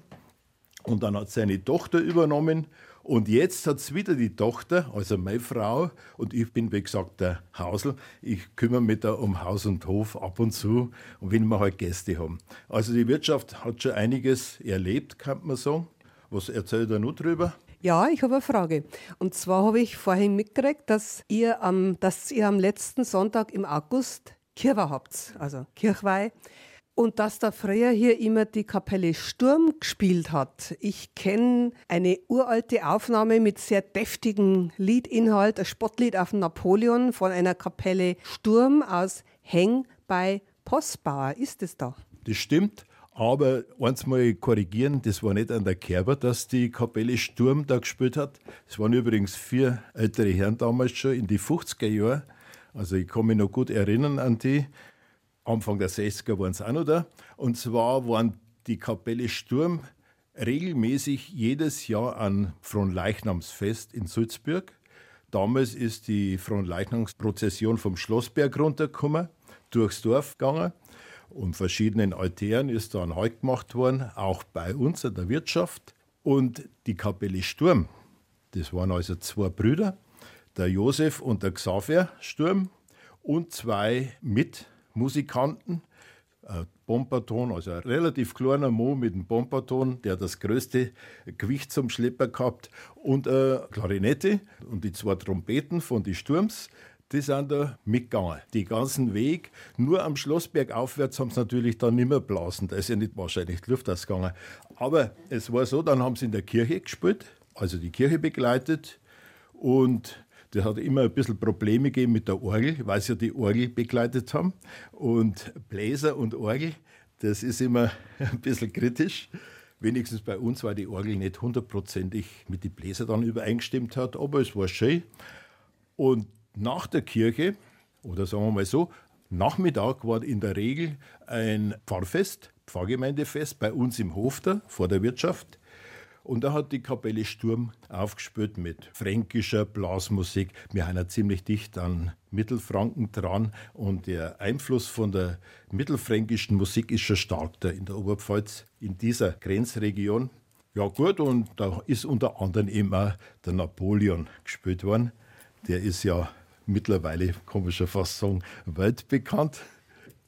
Speaker 6: Und dann hat seine Tochter übernommen. Und jetzt hat es wieder die Tochter, also meine Frau. Und ich bin, wie gesagt, der Hausel. Ich kümmere mich da um Haus und Hof ab und zu. Und wenn wir halt Gäste haben. Also die Wirtschaft hat schon einiges erlebt, kann man sagen. Was erzählt er noch drüber?
Speaker 2: Ja, ich habe eine Frage. Und zwar habe ich vorhin mitgekriegt, dass ihr am, dass ihr am letzten Sonntag im August Kirche habt, also Kirchweih. Und dass da früher hier immer die Kapelle Sturm gespielt hat. Ich kenne eine uralte Aufnahme mit sehr deftigem Liedinhalt, ein Spottlied auf Napoleon von einer Kapelle Sturm aus Heng bei Postbauer. Ist es da?
Speaker 6: Das stimmt. Aber eins mal korrigieren, das war nicht an der Kerber, dass die Kapelle Sturm da gespielt hat. Es waren übrigens vier ältere Herren damals schon in die 50er Jahre. Also ich kann mich noch gut erinnern an die. Anfang der 60er waren es auch noch da. Und zwar waren die Kapelle Sturm regelmäßig jedes Jahr an Fronleichnamsfest in Sulzburg. Damals ist die Fronleichnamsprozession vom Schlossberg runtergekommen, durchs Dorf gegangen und verschiedenen Altären ist da ein Halt gemacht worden, auch bei uns in der Wirtschaft. Und die Kapelle Sturm, das waren also zwei Brüder, der Josef und der Xaver Sturm und zwei Mitmusikanten, ein Bomberton, also ein relativ kleiner Mo mit einem Bomberton, der das größte Gewicht zum Schlepper gehabt und eine Klarinette und die zwei Trompeten von die Sturms die sind da mitgegangen. Die ganzen Weg, nur am Schlossberg aufwärts haben sie natürlich dann nicht mehr blasen. Da ist ja nicht wahrscheinlich die Luft ausgegangen. Aber es war so, dann haben sie in der Kirche gespielt, also die Kirche begleitet. Und das hat immer ein bisschen Probleme gegeben mit der Orgel, weil sie ja die Orgel begleitet haben. Und Bläser und Orgel, das ist immer ein bisschen kritisch. Wenigstens bei uns, weil die Orgel nicht hundertprozentig mit den Bläser dann übereingestimmt hat. Aber es war schön. Und nach der Kirche, oder sagen wir mal so, Nachmittag war in der Regel ein Pfarrfest, Pfarrgemeindefest bei uns im Hof da, vor der Wirtschaft. Und da hat die Kapelle Sturm aufgespielt mit fränkischer Blasmusik. Wir haben ja ziemlich dicht an Mittelfranken dran und der Einfluss von der mittelfränkischen Musik ist schon stark da in der Oberpfalz, in dieser Grenzregion. Ja gut, und da ist unter anderem eben auch der Napoleon gespielt worden. Der ist ja mittlerweile, kann man schon fast sagen, weltbekannt.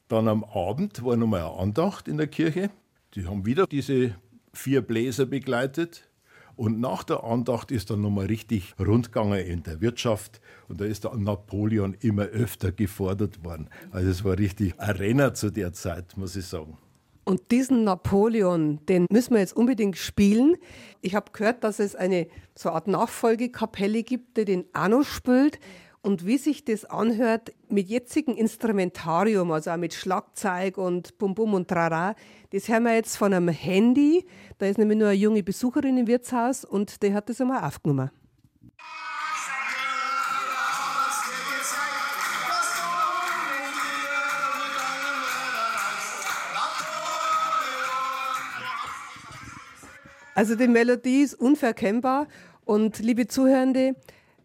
Speaker 6: Dann am Abend war nochmal eine Andacht in der Kirche. Die haben wieder diese vier Bläser begleitet. Und nach der Andacht ist dann nochmal richtig rundgegangen in der Wirtschaft. Und da ist der Napoleon immer öfter gefordert worden. Also es war richtig Renner zu der Zeit, muss ich sagen.
Speaker 2: Und diesen Napoleon, den müssen wir jetzt unbedingt spielen. Ich habe gehört, dass es eine so Art Nachfolgekapelle gibt, die den noch spielt. Und wie sich das anhört mit jetzigem Instrumentarium, also auch mit Schlagzeug und Bum Bum und Trara, das hören wir jetzt von einem Handy. Da ist nämlich nur eine junge Besucherin im Wirtshaus und die hat das einmal aufgenommen. Also die Melodie ist unverkennbar und liebe Zuhörende,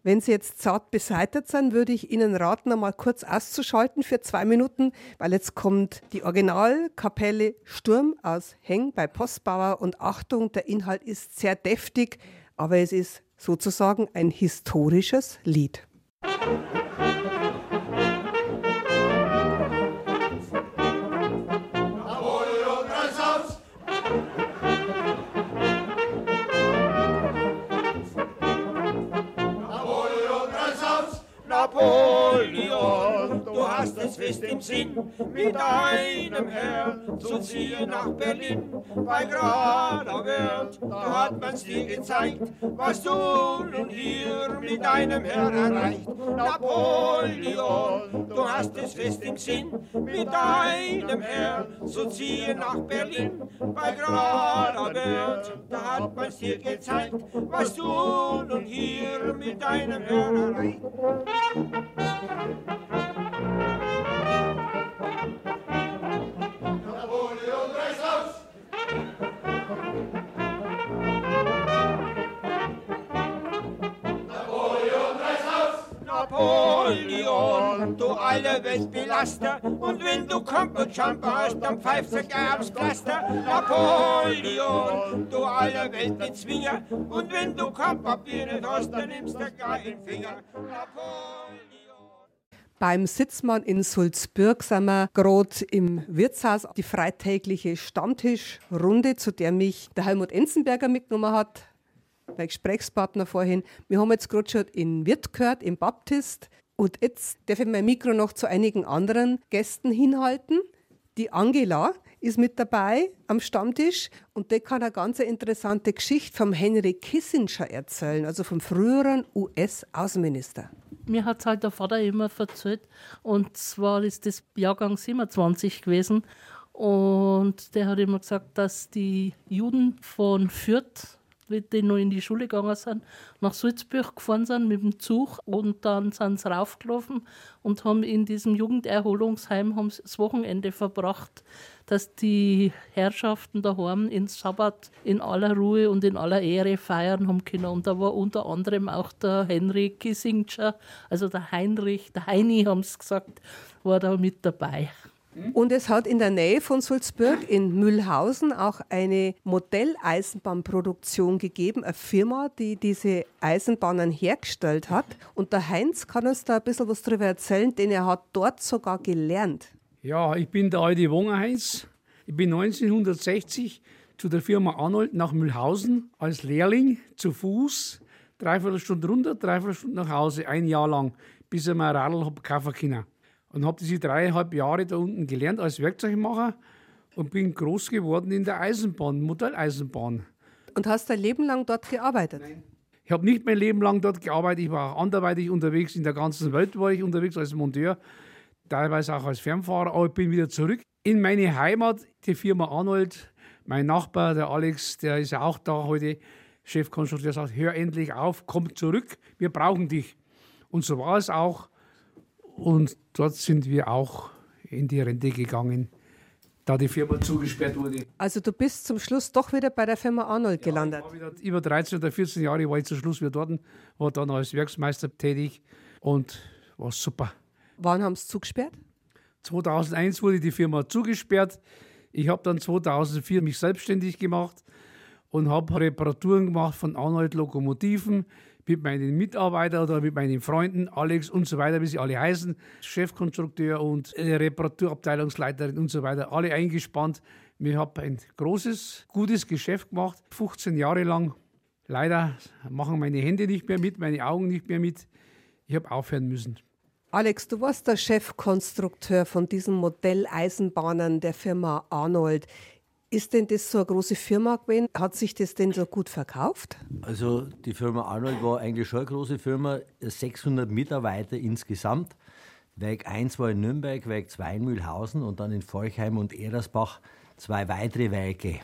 Speaker 2: Wenn Sie jetzt zart beseitigt sind, würde ich Ihnen raten, einmal kurz auszuschalten für zwei Minuten, weil jetzt kommt die Originalkapelle Sturm aus Heng bei Postbauer und Achtung, der Inhalt ist sehr deftig, aber es ist sozusagen ein historisches Lied.
Speaker 7: Fest im Sinn, mit deinem Herrn zu ziehen nach Berlin. Bei gerader Welt, da hat man's dir gezeigt, was du nun hier mit deinem Herrn erreicht. Napoleon, du hast es fest im Sinn, mit deinem Herrn zu ziehen nach Berlin. Bei gerader Welt, da hat man's dir gezeigt, was du nun hier mit deinem Herrn erreicht. Napoleon, du alle Welt Belaster, und wenn du Kompotjumper hast, dann pfeifst du gleich aufs Pflaster. Napoleon, du alle Welt Bezwinger, und wenn du Kampfpapier nicht hast, dann nimmst du gleich den Finger. Napoleon.
Speaker 2: Beim Sitzmann in Sulzbürg sind wir gerade im Wirtshaus, die freitägliche Stammtischrunde, zu der mich der Helmut Enzenberger mitgenommen hat, mein Gesprächspartner vorhin. Wir haben jetzt gerade schon in Wirt gehört, im Baptist. Und jetzt darf ich mein Mikro noch zu einigen anderen Gästen hinhalten. Die Angela ist mit dabei am Stammtisch und die kann eine ganz interessante Geschichte vom Henry Kissinger erzählen, also vom früheren US-Außenminister.
Speaker 8: Mir hat halt der Vater immer erzählt. Und zwar ist das Jahrgang 27 gewesen. Und der hat immer gesagt, dass die Juden von Fürth, die noch in die Schule gegangen sind, nach Salzburg gefahren sind mit dem Zug. Und dann sind sie raufgelaufen und haben in diesem Jugenderholungsheim haben das Wochenende verbracht, dass die Herrschaften daheim in Sabbat in aller Ruhe und in aller Ehre feiern haben können. Und da war unter anderem auch der Henry Kissinger, also der Heinrich, der Heini haben sie gesagt, war da mit dabei.
Speaker 2: Und es hat in der Nähe von Sulzburg in Mühlhausen auch eine Modelleisenbahnproduktion gegeben, eine Firma, die diese Eisenbahnen hergestellt hat. Und der Heinz kann uns da ein bisschen was darüber erzählen, denn er hat dort sogar gelernt.
Speaker 9: Ja, ich bin der alte Wonger Heinz. Ich bin 1960 zu der Firma Arnold nach Mühlhausen als Lehrling zu Fuß, dreiviertel Stunde runter, dreiviertel Stunde nach Hause, ein Jahr lang, bis ich mir ein Radl hab kaufen können. Und habe diese dreieinhalb Jahre da unten gelernt als Werkzeugmacher und bin groß geworden in der Eisenbahn, Modelleisenbahn.
Speaker 2: Und hast dein Leben lang dort gearbeitet?
Speaker 9: Ich habe nicht mein Leben lang dort gearbeitet, ich war auch anderweitig unterwegs, in der ganzen Welt war ich unterwegs als Monteur, teilweise auch als Fernfahrer, aber ich bin wieder zurück in meine Heimat, die Firma Arnold. Mein Nachbar, der Alex, der ist ja auch da heute, Chefkonstrukteur, sagt, hör endlich auf, komm zurück, wir brauchen dich. Und so war es auch. Und dort sind wir auch in die Rente gegangen, da die Firma zugesperrt wurde.
Speaker 2: Also du bist zum Schluss doch wieder bei der Firma Arnold gelandet.
Speaker 9: Ich war wieder, über 13 oder 14 Jahre war ich zum Schluss wieder dort, war dann als Werksmeister tätig und war super.
Speaker 2: Wann haben sie zugesperrt?
Speaker 9: 2001 wurde die Firma zugesperrt. Ich habe dann 2004 mich selbstständig gemacht und habe Reparaturen gemacht von Arnold Lokomotiven mit meinen Mitarbeitern oder mit meinen Freunden, Alex und so weiter, wie sie alle heißen, Chefkonstrukteur und Reparaturabteilungsleiterin und so weiter, alle eingespannt. Wir haben ein großes, gutes Geschäft gemacht, 15 Jahre lang. Leider machen meine Hände nicht mehr mit, meine Augen nicht mehr mit. Ich habe aufhören müssen.
Speaker 2: Alex, du warst der Chefkonstrukteur von diesen Modelleisenbahnen der Firma Arnold. Ist denn das so eine große Firma gewesen? Hat sich das denn so gut verkauft?
Speaker 10: Also die Firma Arnold war eigentlich schon eine große Firma, 600 Mitarbeiter insgesamt. Werk 1 war in Nürnberg, Werk 2 in Mühlhausen und dann in Forchheim und Erersbach zwei weitere Werke.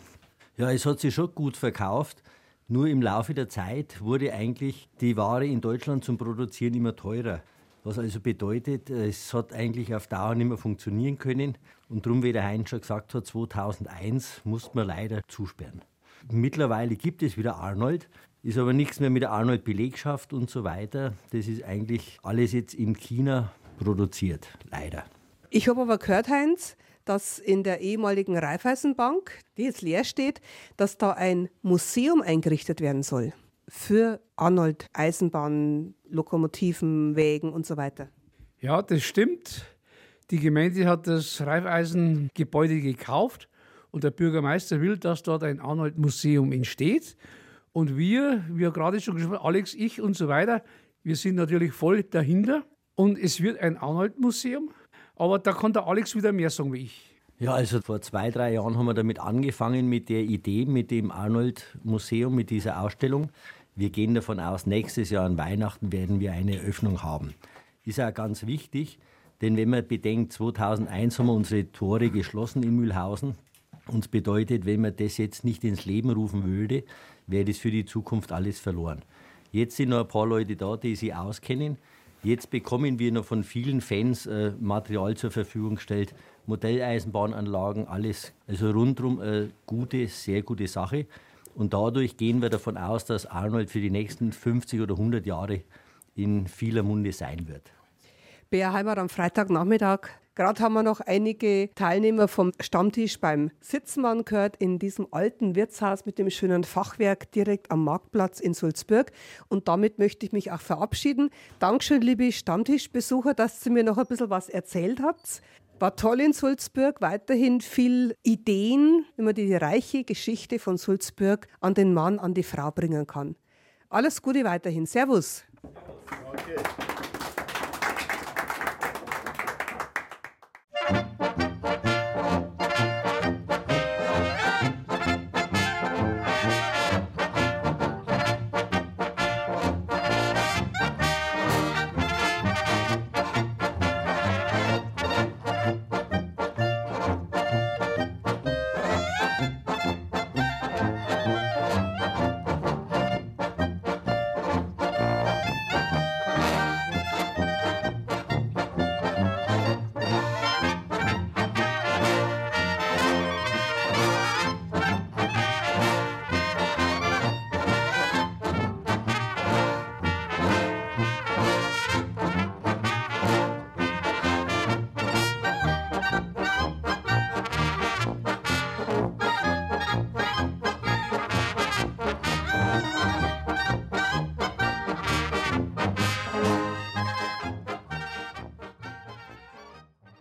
Speaker 10: Ja, es hat sich schon gut verkauft. Nur im Laufe der Zeit wurde eigentlich die Ware in Deutschland zum Produzieren immer teurer. Was also bedeutet, es hat eigentlich auf Dauer nicht mehr funktionieren können. Und darum, wie der Heinz schon gesagt hat, 2001 musste man leider zusperren. Mittlerweile gibt es wieder Arnold, ist aber nichts mehr mit der Arnold-Belegschaft und so weiter. Das ist eigentlich alles jetzt in China produziert, leider.
Speaker 2: Ich habe aber gehört, Heinz, dass in der ehemaligen Raiffeisenbank, die jetzt leer steht, dass da ein Museum eingerichtet werden soll für Arnold Eisenbahn, Lokomotiven, Wägen und so weiter.
Speaker 9: Ja, das stimmt. Die Gemeinde hat das Raiffeisengebäude gekauft und der Bürgermeister will, dass dort ein Arnold-Museum entsteht. Und wir, ja gerade schon gesprochen, Alex, ich und so weiter, wir sind natürlich voll dahinter. Und es wird ein Arnold-Museum. Aber da kann der Alex wieder mehr sagen wie ich.
Speaker 10: Ja, also vor zwei, drei Jahren haben wir damit angefangen mit der Idee, mit dem Arnold-Museum, mit dieser Ausstellung. Wir gehen davon aus, nächstes Jahr an Weihnachten werden wir eine Eröffnung haben. Ist auch ganz wichtig, denn wenn man bedenkt, 2001 haben wir unsere Tore geschlossen in Mühlhausen. Uns bedeutet, wenn man das jetzt nicht ins Leben rufen würde, wäre das für die Zukunft alles verloren. Jetzt sind noch ein paar Leute da, die sich auskennen. Jetzt bekommen wir noch von vielen Fans äh, Material zur Verfügung gestellt, Modelleisenbahnanlagen, alles. Also rundum eine gute, sehr gute Sache. Und dadurch gehen wir davon aus, dass Arnold für die nächsten 50 oder 100 Jahre in vieler Munde sein wird.
Speaker 2: Bea Heimer am Freitagnachmittag. Gerade haben wir noch einige Teilnehmer vom Stammtisch beim Sitzmann gehört in diesem alten Wirtshaus mit dem schönen Fachwerk direkt am Marktplatz in Sulzburg. Und damit möchte ich mich auch verabschieden. Dankeschön, liebe Stammtischbesucher, dass ihr mir noch ein bisschen was erzählt habt. War toll in Sulzburg, weiterhin viel Ideen, wie man die reiche Geschichte von Sulzburg an den Mann, an die Frau bringen kann. Alles Gute weiterhin. Servus. Okay.